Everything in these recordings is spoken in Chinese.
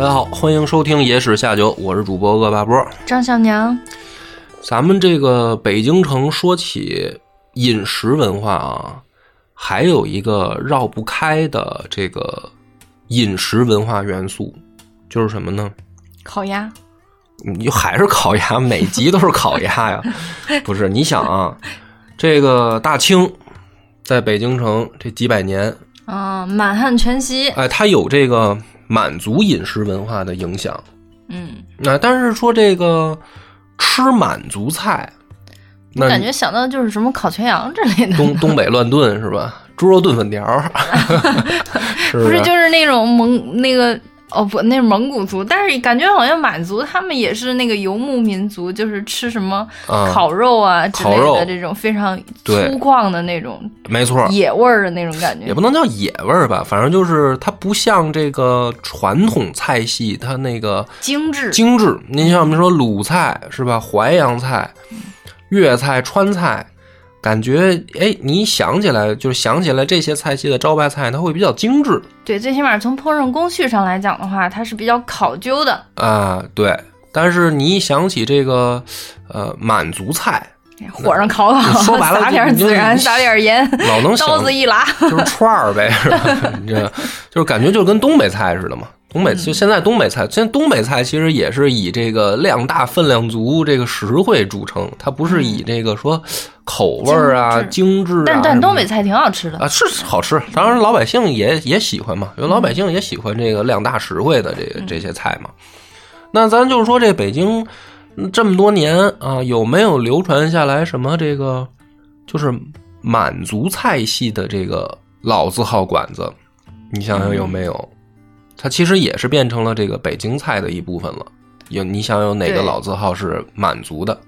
大家好，欢迎收听《野史下酒》，我是主播恶霸波。张小娘，咱们这个北京城说起饮食文化啊，还有一个绕不开的这个饮食文化元素，就是什么呢？烤鸭。你就还是烤鸭，每集都是烤鸭呀？不是？你想啊，这个大清在北京城这几百年，啊，满汉全席。哎，它有这个满族饮食文化的影响。嗯，那但是说这个吃满族菜，那感觉想到就是什么烤全羊之类的，东东北乱炖是吧？猪肉炖粉条 不是就是那种蒙那个哦不，那是蒙古族，但是感觉好像满族他们也是那个游牧民族，就是吃什么啊烤肉啊之类的这种非常粗犷的那种没错，野味儿的那种感觉也。不能叫野味儿吧，反正就是它不像这个传统菜系，它那个精致，精致。您像我们说鲁菜是吧？淮扬菜、粤菜、川菜，感觉哎，你想起来就是想起来这些菜系的招牌菜，它会比较精致对，最起码从烹饪工序上来讲的话，它是比较考究的。啊，对。但是你一想起这个呃满族菜，火上烤烤，说白了撒点孜然，撒点盐，老能想刀子一拉，就是串儿呗，是吧？你这就是感觉就跟东北菜似的嘛。东北就现在东北菜，现在东北菜其实也是以这个量大分量足、这个实惠著称，它不是以这个说口味儿啊、精致啊。但但东北菜挺好吃的。啊是好吃，当然老百姓也也喜欢嘛，因为老百姓也喜欢这个量大实惠的这个这些菜嘛。那咱就是说，这北京嗯这么多年啊，有没有流传下来什么这个就是满族菜系的这个老字号馆子？你想想有没有？它其实也是变成了这个北京菜的一部分了。有你想有哪个老字号是满族的？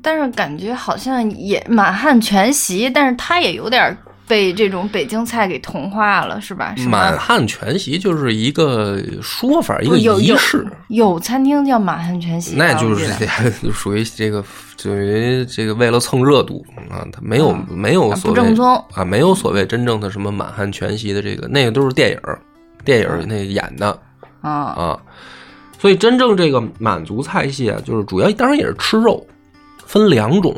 但是感觉好像也满汉全席，但是它也有点被这种北京菜给同化了，是吧？满汉全席就是一个说法，一个有仪式。有有餐厅叫满汉全席，那就是 属于这个属于这个为了蹭热度啊，它没有、啊没有啊所谓不正宗啊，没有所谓真正的什么满汉全席的这个，那个都是电影儿电影儿那演的啊，啊。所以真正这个满族菜系啊，就是主要当然也是吃肉，分两种。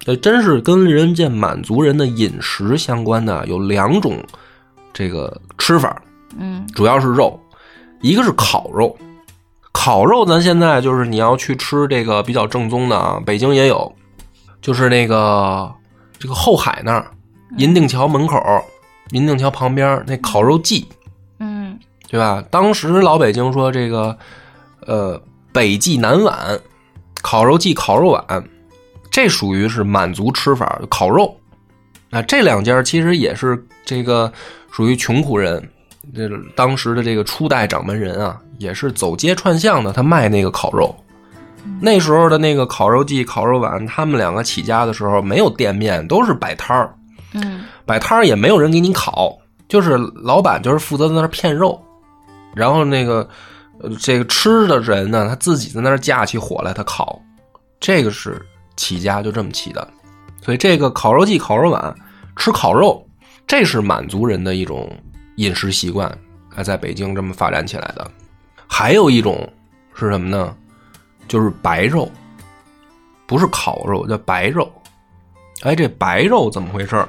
这真是跟人家满族人的饮食相关的，有两种这个吃法。嗯主要是肉，一个是烤肉，烤肉咱现在就是你要去吃这个比较正宗的啊，北京也有，就是那个这个后海那儿，银锭桥门口，银锭桥旁边那烤肉季，嗯对吧？当时老北京说这个，呃，北记南碗，烤肉季烤肉碗，这属于是满族吃法，烤肉。啊，这两家其实也是这个属于穷苦人，这当时的这个初代掌门人啊，也是走街串巷的，他卖那个烤肉。那时候的那个烤肉季、烤肉碗，他们两个起家的时候没有店面，都是摆摊儿。嗯摆摊儿也没有人给你烤，就是老板就是负责在那儿骗肉，然后那个呃这个吃的人呢，他自己在那儿架起火来他烤，这个是起家就这么起的，所以这个烤肉季、烤肉碗吃烤肉，这是满族人的一种饮食习惯，啊在北京这么发展起来的。还有一种是什么呢？就是白肉，不是烤肉，叫白肉。哎，这白肉怎么回事？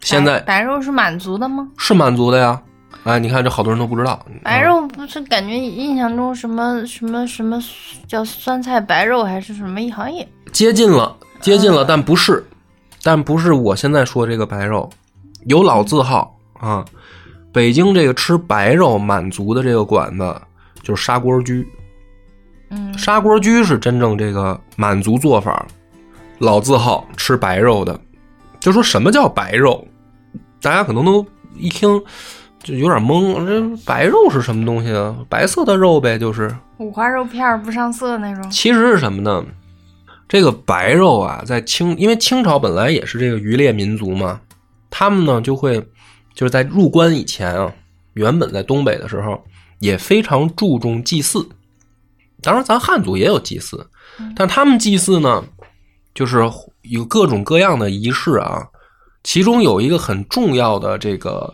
现在白白肉是满族的吗？是满族的呀。哎，你看这好多人都不知道。白肉不是感觉印象中什么什么什么叫酸菜白肉还是什么？好像也接近了，接近了，但不是，但不是我现在说这个白肉，有老字号啊。北京这个吃白肉满族的这个馆子就是砂锅居，嗯砂锅居是真正这个满族做法，老字号吃白肉的。就说什么叫白肉，大家可能都一听就有点懵，这白肉是什么东西啊？白色的肉呗，就是。五花肉片儿不上色那种。其实是什么呢？这个白肉啊，在清，因为清朝本来也是这个渔猎民族嘛，他们呢就会就是在入关以前啊，原本在东北的时候也非常注重祭祀。当然，咱汉族也有祭祀，但他们祭祀呢，就是有各种各样的仪式啊。其中有一个很重要的这个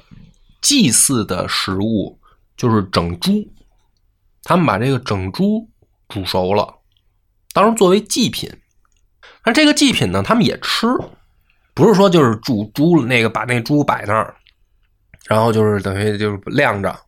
祭祀的食物，就是整猪。他们把这个整猪煮熟了，当时作为祭品。但这个祭品呢，他们也吃，不是说就是煮猪那个把那猪摆那儿，然后就是等于就是晾着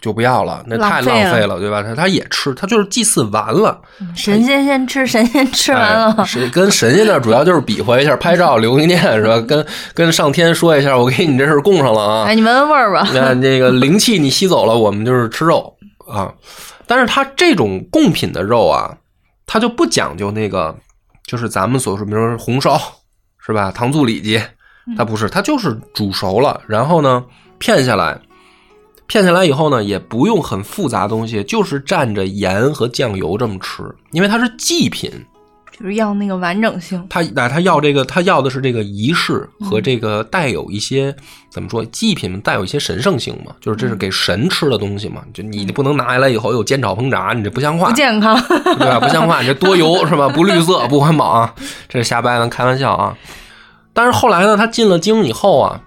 就不要了，那太浪费了，对吧？他他也吃，他就是祭祀完了，神仙先吃，神仙吃完了，是跟神仙那主要就是比划一下，拍照留个念是吧？跟跟上天说一下，我给你这事供上了啊！哎，你闻闻味儿吧。那那个灵气你吸走了，我们就是吃肉啊。但是他这种贡品的肉啊，他就不讲究那个。就是咱们所说，比如说红烧，是吧？糖醋里脊，它不是，它就是煮熟了，然后呢片下来，片下来以后呢，也不用很复杂东西，就是蘸着盐和酱油这么吃，因为它是祭品。就是要那个完整性，他那他要这个，他要的是这个仪式和这个带有一些怎么说祭品带有一些神圣性嘛，就是这是给神吃的东西嘛，就你不能拿下来以后又煎炒烹炸，你这不像话，不健康，对吧？不像话，你这多油是吧？不绿色，不环保啊！这是瞎掰的，开玩笑啊！但是后来呢，他进了京以后啊，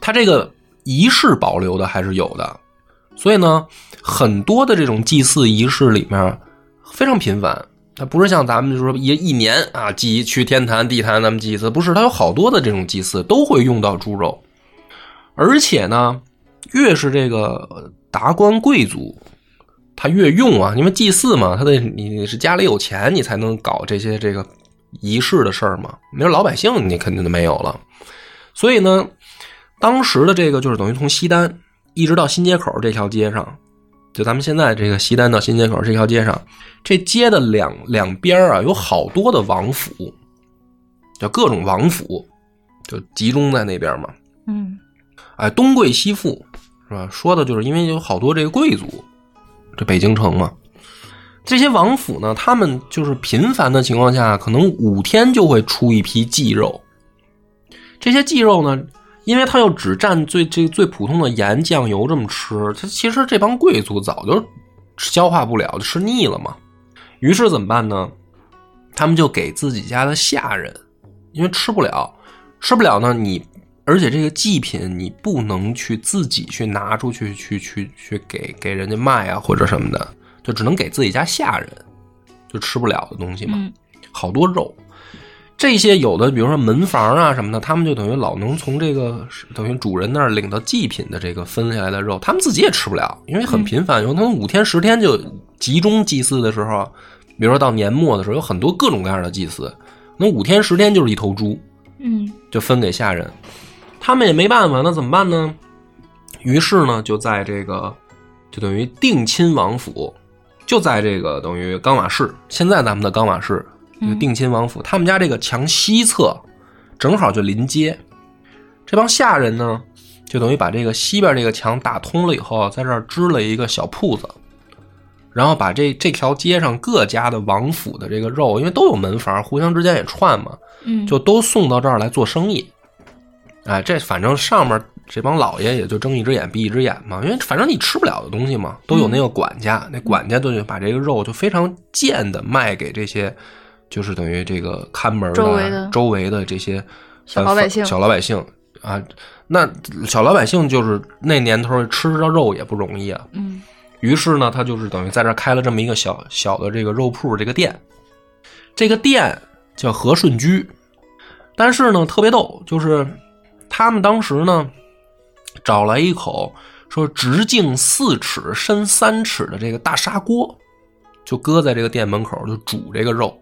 他这个仪式保留的还是有的，所以呢，很多的这种祭祀仪式里面非常频繁。它不是像咱们就说一一年啊祭去天坛地坛咱们祭一次，不是，它有好多的这种祭祀都会用到猪肉，而且呢，越是这个达官贵族，他越用啊，因为祭祀嘛，他得你是家里有钱，你才能搞这些这个仪式的事儿嘛，没有老百姓你肯定就没有了，所以呢，当时的这个就是等于从西单一直到新街口这条街上。就咱们现在这个西单到新街口这条街上，这街的两两边啊，有好多的王府，叫各种王府，就集中在那边嘛。嗯，哎，东贵西富，是吧？说的就是因为有好多这个贵族，这北京城嘛，这些王府呢，他们就是频繁的情况下，可能五天就会出一批祭肉，这些祭肉呢。因为他又只蘸最这最普通的盐酱油这么吃，他其实这帮贵族早就消化不了，吃腻了嘛。于是怎么办呢？他们就给自己家的下人，因为吃不了，吃不了呢，你而且这个祭品你不能去自己去拿出去去去去给给人家卖啊或者什么的，就只能给自己家下人，就吃不了的东西嘛，好多肉。这些有的，比如说门房啊什么的，他们就等于老能从这个等于主人那儿领到祭品的这个分下来的肉，他们自己也吃不了，因为很频繁，有可能五天十天就集中祭祀的时候，比如说到年末的时候，有很多各种各样的祭祀，那五天十天就是一头猪，嗯，就分给下人，他们也没办法，那怎么办呢？于是呢，就在这个就等于定亲王府，就在这个等于冈瓦市，现在咱们的冈瓦市。定亲王府，他们家这个墙西侧，正好就临街。这帮下人呢，就等于把这个西边这个墙打通了以后，在这儿支了一个小铺子，然后把这这条街上各家的王府的这个肉，因为都有门房，互相之间也串嘛，嗯，就都送到这儿来做生意。哎，这反正上面这帮老爷也就睁一只眼闭一只眼嘛，因为反正你吃不了的东西嘛，都有那个管家，那管家就把这个肉就非常贱的卖给这些。就是等于这个看门的周围的这些小老百姓，小老百姓啊，那小老百姓就是那年头吃着肉也不容易啊。嗯，于是呢，他就是等于在这开了这么一个小小的这个肉铺，这个店，这个店叫和顺居。但是呢，特别逗，就是他们当时呢找来一口说直径四尺、深三尺的这个大砂锅，就搁在这个店门口，就煮这个肉。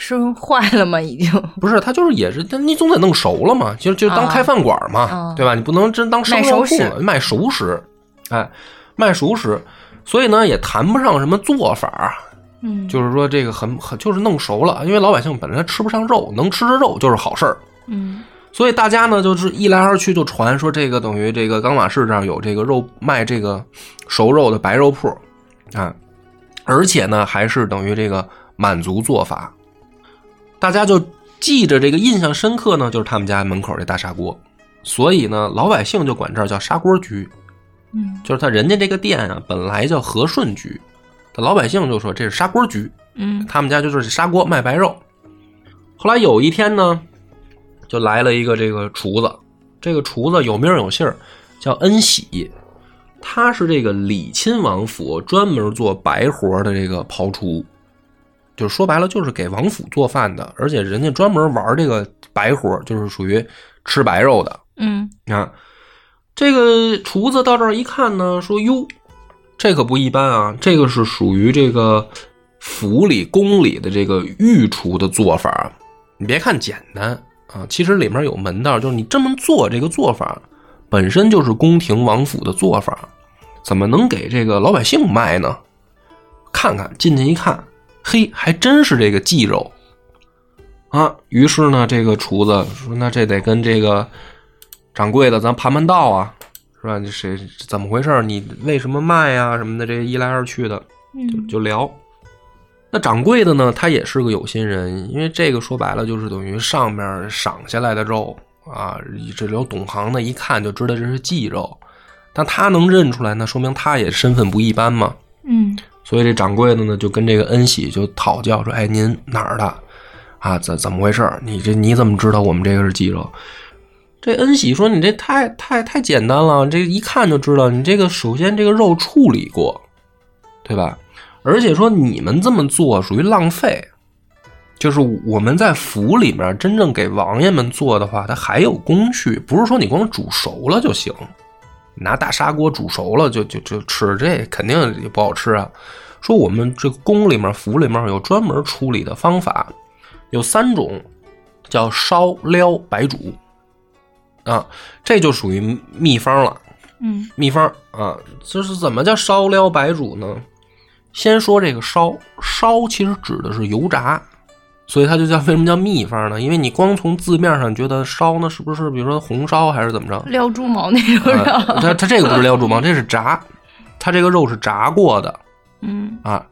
是坏了吗？已经。不是，他就是也是，你总得弄熟了嘛，就就当开饭馆嘛，对吧？你不能真当生肉铺卖熟食，哎，卖熟食，所以呢也谈不上什么做法，嗯，就是说这个很很就是弄熟了，因为老百姓本来吃不上肉，能吃着肉就是好事儿，嗯，所以大家呢就是一来二去就传说这个等于这个冈瓦市这儿有这个肉卖这个熟肉的白肉铺啊，而且呢还是等于这个满族做法。大家就记着这个印象深刻呢，就是他们家门口这大砂锅，所以呢，老百姓就管这儿叫砂锅居。嗯，就是他人家这个店啊，本来叫和顺居，老百姓就说这是砂锅居。嗯，他们家就是砂锅卖白肉。后来有一天呢，就来了一个这个厨子，这个厨子有名有姓叫恩喜。他是这个李亲王府专门做白活的这个庖厨，就是说白了就是给王府做饭的，而且人家专门玩这个白活，就是属于吃白肉的。嗯啊，这个厨子到这儿一看呢，说：“哟，这可不一般啊！这个是属于这个府里宫里的这个御厨的做法。你别看简单啊，其实里面有门道，就是你这么做，这个做法本身就是宫廷王府的做法，怎么能给这个老百姓卖呢？看看进去一看，嘿，还真是这个鸡肉啊！于是呢，这个厨子说：“那这得跟这个。”掌柜的，咱盘盘道啊，是吧？这谁怎么回事？你为什么卖呀？什么的，这一来二去的，就就聊。那掌柜的呢，他也是个有心人，因为这个说白了就是等于上面赏下来的肉啊。这有懂行的，一看就知道这是鸡肉，但他能认出来，那说明他也身份不一般嘛。嗯，所以这掌柜的呢，就跟这个恩喜就讨教说：“哎，您哪儿的？啊，怎怎么回事？你这你怎么知道我们这个是鸡肉？”这恩喜说：“你这太太太简单了，这一看就知道你这个首先这个肉处理过，对吧？而且说你们这么做属于浪费，就是我们在府里面真正给王爷们做的话，它还有工序，不是说你光煮熟了就行，拿大砂锅煮熟了就就就吃，这肯定也不好吃啊。说我们这个宫里面、府里面有专门处理的方法，有三种，叫烧、撩、白煮。”啊，这就属于秘方了。嗯，秘方啊，就是怎么叫烧撩白煮呢？先说这个烧烧，其实指的是油炸，所以它就叫为什么叫秘方呢？因为你光从字面上觉得烧呢，是不是比如说红烧还是怎么着？撩猪毛那种肉。它它这个不是撩猪毛，这是炸，它这个肉是炸过的。嗯啊，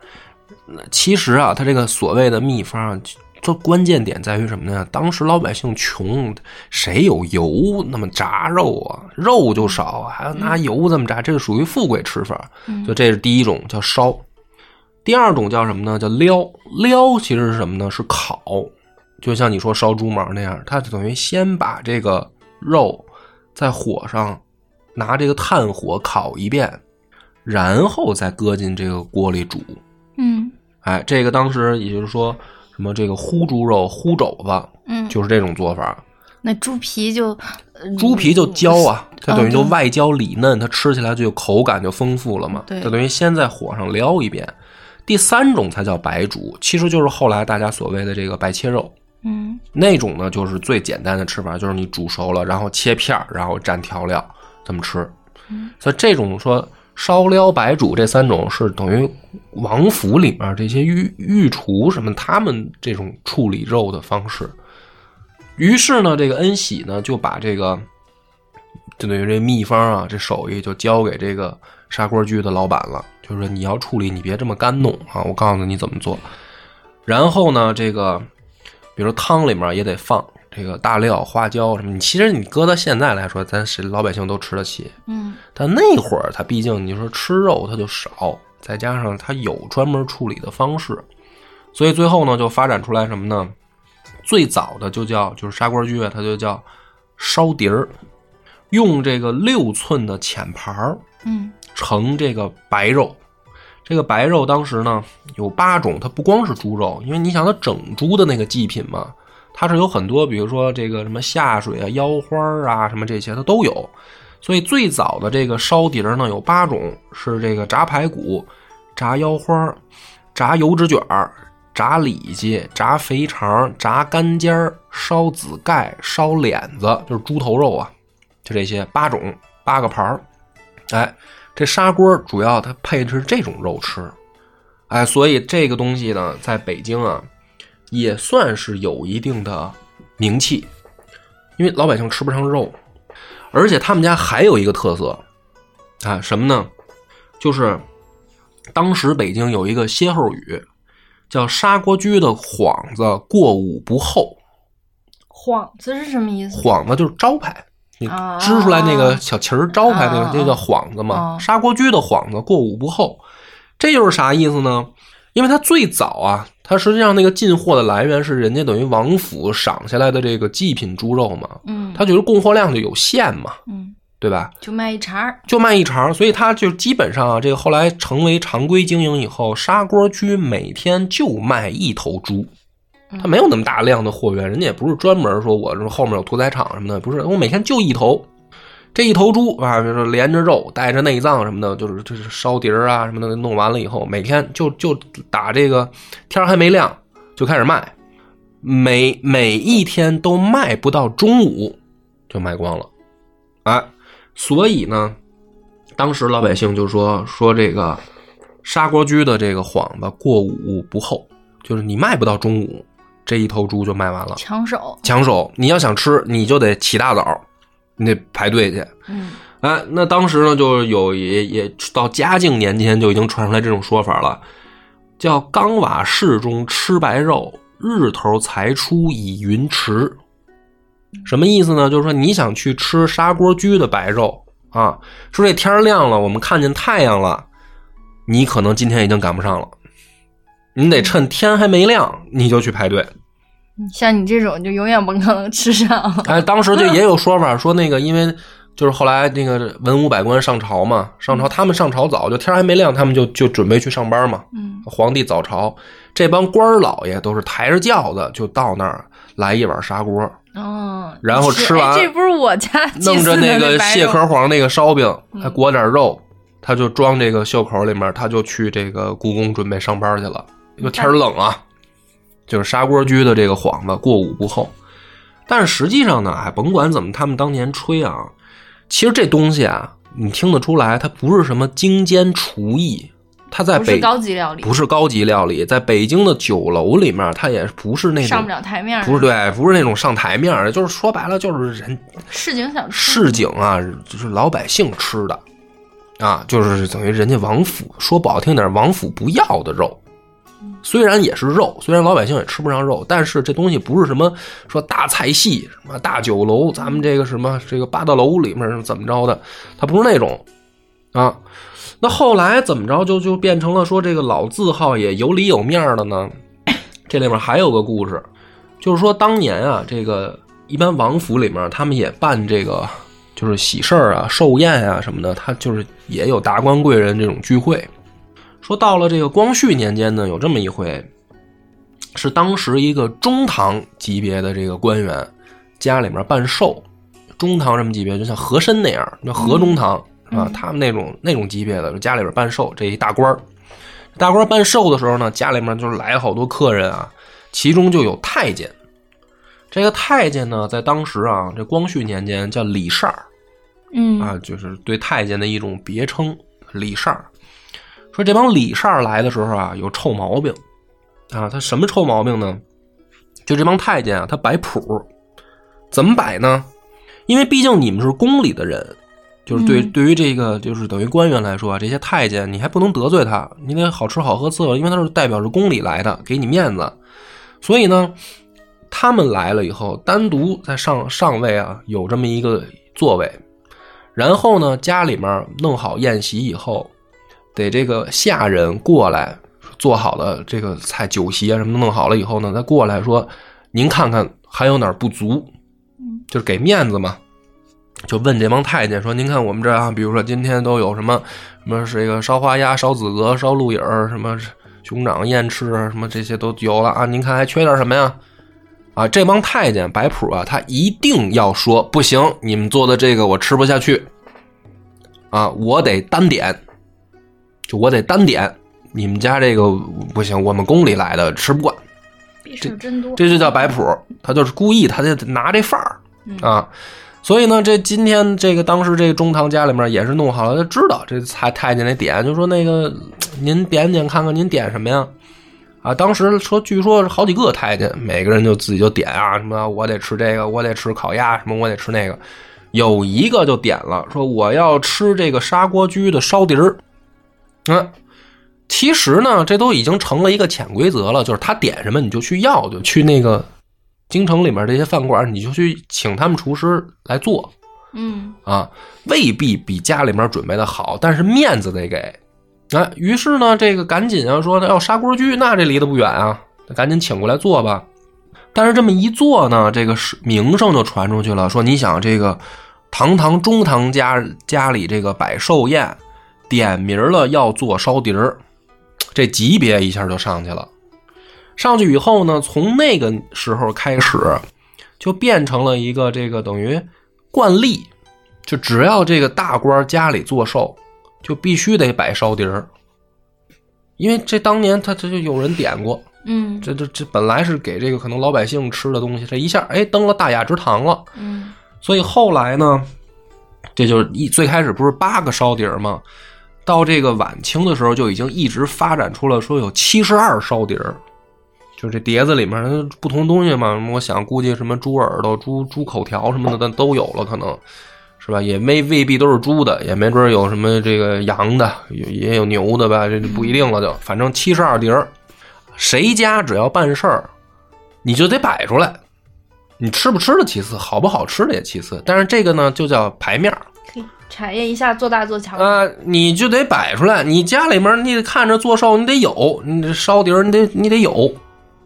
其实啊，它这个所谓的秘方。这关键点在于什么呢？当时老百姓穷，谁有油那么炸肉啊？肉就少，还要拿油这么炸，这是属于富贵吃法。就这是第一种叫烧，第二种叫什么呢？叫撩。撩其实是什么呢？是烤。就像你说烧猪毛那样，它就等于先把这个肉在火上拿这个炭火烤一遍，然后再搁进这个锅里煮。嗯，哎，这个当时也就是说。什么这个烀猪肉、烀肘子，嗯，就是这种做法。那猪皮就，猪皮就焦啊，它等于就外焦里嫩，它吃起来就口感就丰富了嘛。对，就等于先在火上撩一遍。第三种才叫白煮，其实就是后来大家所谓的这个白切肉。嗯，那种呢就是最简单的吃法，就是你煮熟了，然后切片然后蘸调料这么吃。嗯，所以这种说。烧撩白煮这三种是等于王府里面这些御御厨什么他们这种处理肉的方式。于是呢，这个恩喜呢就把这个就等于这秘方啊，这手艺就交给这个砂锅居的老板了。就是说你要处理，你别这么干弄啊，我告诉你怎么做。然后呢，这个比如汤里面也得放。这个大料、花椒什么，你其实你搁到现在来说，咱是老百姓都吃得起。嗯，但那会儿他毕竟你说吃肉他就少，再加上他有专门处理的方式，所以最后呢就发展出来什么呢？最早的就叫就是砂锅居，它就叫烧碟儿，用这个六寸的浅盘儿，嗯，盛这个白肉。这个白肉当时呢有八种，它不光是猪肉，因为你想它整猪的那个祭品嘛。它是有很多，比如说这个什么下水啊、腰花啊，什么这些它都有。所以最早的这个烧碟呢，有八种，是这个炸排骨、炸腰花、炸油纸卷儿、炸里脊、炸肥肠、炸干尖儿、烧子盖、烧脸子，就是猪头肉啊，就这些八种八个盘儿。哎，这砂锅主要它配的是这种肉吃。哎，所以这个东西呢，在北京啊。也算是有一定的名气，因为老百姓吃不上肉，而且他们家还有一个特色啊，什么呢？就是当时北京有一个歇后语，叫“砂锅居的幌子过午不候”。幌子是什么意思？幌子就是招牌，你支出来那个小旗儿招牌那个，就叫幌子嘛。砂锅居的幌子过午不候，这就是啥意思呢？因为它最早啊。它实际上那个进货的来源是人家等于王府赏下来的这个祭品猪肉嘛，嗯，它就是供货量就有限嘛，嗯，对吧？就卖一茬儿，就卖一茬儿，所以他就基本上啊，这个后来成为常规经营以后，砂锅居每天就卖一头猪，他没有那么大量的货源，人家也不是专门说我这后面有屠宰场什么的，不是，我每天就一头，这一头猪啊，比如说连着肉，带着内脏什么的，就是就是烧碟儿啊什么的，弄完了以后，每天就就打这个天还没亮就开始卖，每每一天都卖不到中午就卖光了，哎。所以呢，当时老百姓就说说这个砂锅居的这个幌子过午不候，就是你卖不到中午，这一头猪就卖完了。抢手，抢手！你要想吃，你就得起大早，你得排队去。嗯，哎，那当时呢，就有也也到嘉靖年间就已经传出来这种说法了，叫冈瓦市中吃白肉，日头才出以云池。什么意思呢？就是说你想去吃砂锅居的白肉啊，说这天亮了，我们看见太阳了，你可能今天已经赶不上了，你得趁天还没亮你就去排队。像你这种就永远不可能吃上。哎，当时就也有说法说那个，因为就是后来那个文武百官上朝嘛，上朝他们上朝早，就天还没亮，他们就就准备去上班嘛。嗯，皇帝早朝，这帮官老爷都是抬着轿子就到那儿来一碗砂锅。哦，然后吃完，这不是我家弄着那个蟹壳黄那个烧饼，还裹点肉，他就装这个袖口里面，他就去这个故宫准备上班去了。因为天冷啊，就是砂锅居的这个幌子过午不候。但是实际上呢，哎，甭管怎么，他们当年吹啊，其实这东西啊，你听得出来，它不是什么精尖厨艺。它在北高级料理，不是高级料理，在北京的酒楼里面，它也不是那种上不了台面，不是对，不是那种上台面的，就是说白了，就是人市井小吃，市井啊，就是老百姓吃的啊，就是等于人家王府说不好听点，王府不要的肉，虽然也是肉，虽然老百姓也吃不上肉，但是这东西不是什么说大菜系什么大酒楼，咱们这个什么这个八大楼里面怎么着的，它不是那种啊。那后来怎么着就就变成了说这个老字号也有里有面的呢？这里面还有个故事，就是说当年啊，这个一般王府里面他们也办这个就是喜事儿啊、寿宴啊什么的，他就是也有达官贵人这种聚会。说到了这个光绪年间呢，有这么一回，是当时一个中堂级别的这个官员家里面办寿，中堂什么级别，就像和珅那样，那和中堂。啊，他们那种那种级别的，家里边办寿，这一大官儿，大官办寿的时候呢，家里面就是来了好多客人啊，其中就有太监。这个太监呢，在当时啊，这光绪年间叫李善儿，嗯啊，就是对太监的一种别称，李善儿。说这帮李善儿来的时候啊，有臭毛病啊，他什么臭毛病呢？就这帮太监啊，他摆谱，怎么摆呢？因为毕竟你们是宫里的人。就是对对于这个就是等于官员来说啊，这些太监你还不能得罪他，你得好吃好喝伺候，因为他是代表着宫里来的，给你面子。所以呢，他们来了以后，单独在上上位啊，有这么一个座位。然后呢，家里面弄好宴席以后，得这个下人过来做好的这个菜酒席啊什么都弄好了以后呢，再过来说，您看看还有哪儿不足，就是给面子嘛。就问这帮太监说：“您看我们这啊，比如说今天都有什么什么这个烧花鸭、烧子鹅、烧鹿尾儿，什么熊掌、燕翅什么这些都有了啊？您看还缺点什么呀？啊，这帮太监摆谱啊，他一定要说不行，你们做的这个我吃不下去啊，我得单点，就我得单点，你们家这个不行，我们宫里来的吃不惯。这真多，这就叫摆谱，他就是故意，他就拿这范儿啊。”所以呢，这今天这个当时这个中堂家里面也是弄好了，他知道这太太监那点，就说那个您点点看看，您点什么呀？啊，当时说据说是好几个太监，每个人就自己就点啊，什么我得吃这个，我得吃烤鸭，什么我得吃那个。有一个就点了，说我要吃这个砂锅居的烧碟儿。嗯，其实呢，这都已经成了一个潜规则了，就是他点什么你就去要，就去那个。京城里面这些饭馆，你就去请他们厨师来做，嗯啊，未必比家里面准备的好，但是面子得给。啊，于是呢，这个赶紧啊说，要砂锅居，那这离得不远啊，赶紧请过来做吧。但是这么一做呢，这个是名声就传出去了，说你想这个堂堂中堂家家里这个摆寿宴，点名了要做烧碟儿，这级别一下就上去了。上去以后呢，从那个时候开始，就变成了一个这个等于惯例，就只要这个大官家里做寿，就必须得摆烧碟儿，因为这当年他他就有人点过，嗯。这这这本来是给这个可能老百姓吃的东西，这一下哎登了大雅之堂了。嗯。所以后来呢，这就是一最开始不是八个烧碟儿吗？到这个晚清的时候，就已经一直发展出了说有七十二烧碟儿，就这碟子里面不同东西嘛。我想估计什么猪耳朵、猪猪口条什么的但都有了，可能是吧？也没未必都是猪的，也没准有什么这个羊的，也也有牛的吧？这就不一定了就，反正七十二碟儿，谁家只要办事儿，你就得摆出来。你吃不吃的其次，好不好吃的也其次，但是这个呢就叫牌面儿，产业一下做大做强。啊、你就得摆出来。你家里面你得看着做寿，你得有，你这烧碟儿你得你得有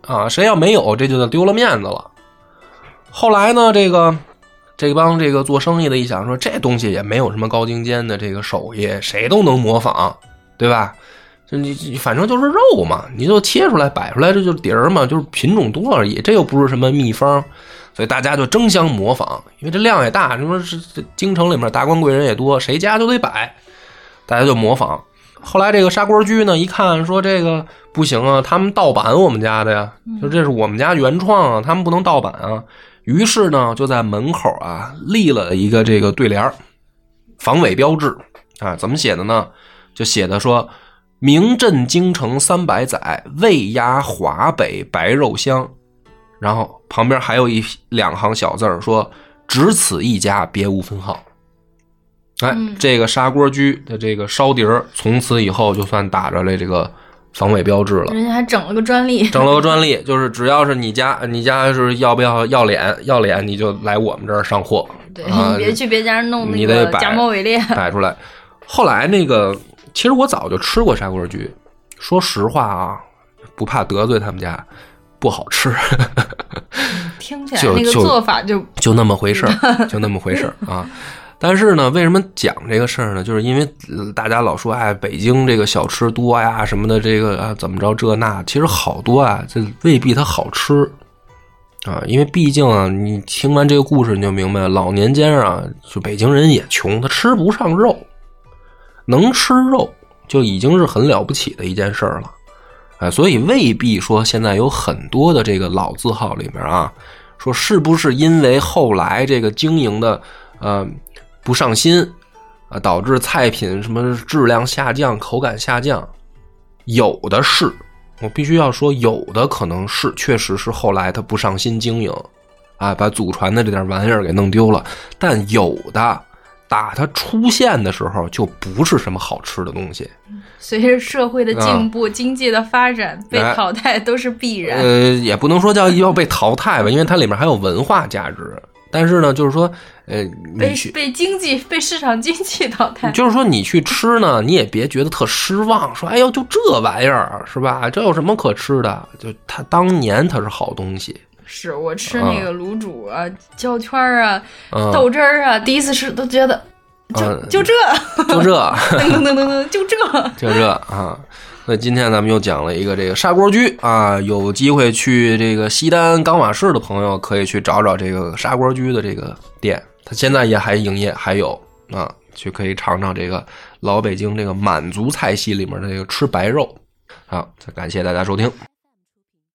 啊，谁要没有，这就丢了面子了。后来呢，这个这帮这个做生意的一想说，这东西也没有什么高精尖的这个手艺，谁都能模仿，对吧？就你你反正就是肉嘛，你就切出来摆出来，这就是碟儿嘛，就是品种多而已，这又不是什么秘方，所以大家就争相模仿，因为这量也大，什么是这京城里面达官贵人也多，谁家都得摆，大家就模仿。后来这个砂锅居呢，一看说这个不行啊，他们盗版我们家的呀，就这是我们家原创啊，他们不能盗版啊。于是呢，就在门口啊立了一个这个对联儿防伪标志啊，怎么写的呢？就写的说“名震京城三百载，味压华北白肉香”，然后旁边还有一两行小字儿说“只此一家，别无分号”。哎，嗯这个砂锅居的这个烧碟儿，从此以后就算打着了这个防伪标志了。人家还整了个专利，整了个专利，就是只要是你家，你家是要不要要脸，要脸你就来我们这儿上货，对啊你别去别家弄那你得摆个假冒伪劣。摆出来。后来那个，其实我早就吃过砂锅居，说实话啊，不怕得罪他们家，不好吃，听起来那个就就做法就就那么回事儿，就那么回事儿啊。但是呢，为什么讲这个事儿呢？就是因为呃大家老说，哎，北京这个小吃多呀，什么的，这个啊，怎么着这那，其实好多啊，这未必它好吃啊。因为毕竟啊，你听完这个故事你就明白，老年间啊，就北京人也穷，他吃不上肉，能吃肉就已经是很了不起的一件事儿了。哎，所以未必说现在有很多的这个老字号里面啊，说是不是因为后来这个经营的呃不上心啊，导致菜品什么质量下降、口感下降？有的是，我必须要说，有的可能是确实是后来他不上心经营啊，把祖传的这点玩意儿给弄丢了。但有的打它出现的时候就不是什么好吃的东西。随着社会的进步、经济的发展，被淘汰都是必然。呃，也不能说叫要被淘汰吧，因为它里面还有文化价值。但是呢，就是说，呃，被，被经济被市场经济淘汰，就是说你去吃呢，你也别觉得特失望，说哎呦，就这玩意儿是吧？这有什么可吃的？就它当年它是好东西，是我吃那个卤煮啊、焦圈儿啊、嗯，豆汁儿啊，第一次吃都觉得就嗯就这，就这。噔噔噔噔噔，就这。就这啊。那今天咱们又讲了一个这个砂锅居啊，有机会去这个西单冈瓦市的朋友可以去找找这个砂锅居的这个店，它现在也还营业，还有啊，去可以尝尝这个老北京这个满族菜系里面的这个吃白肉。好，再感谢大家收听。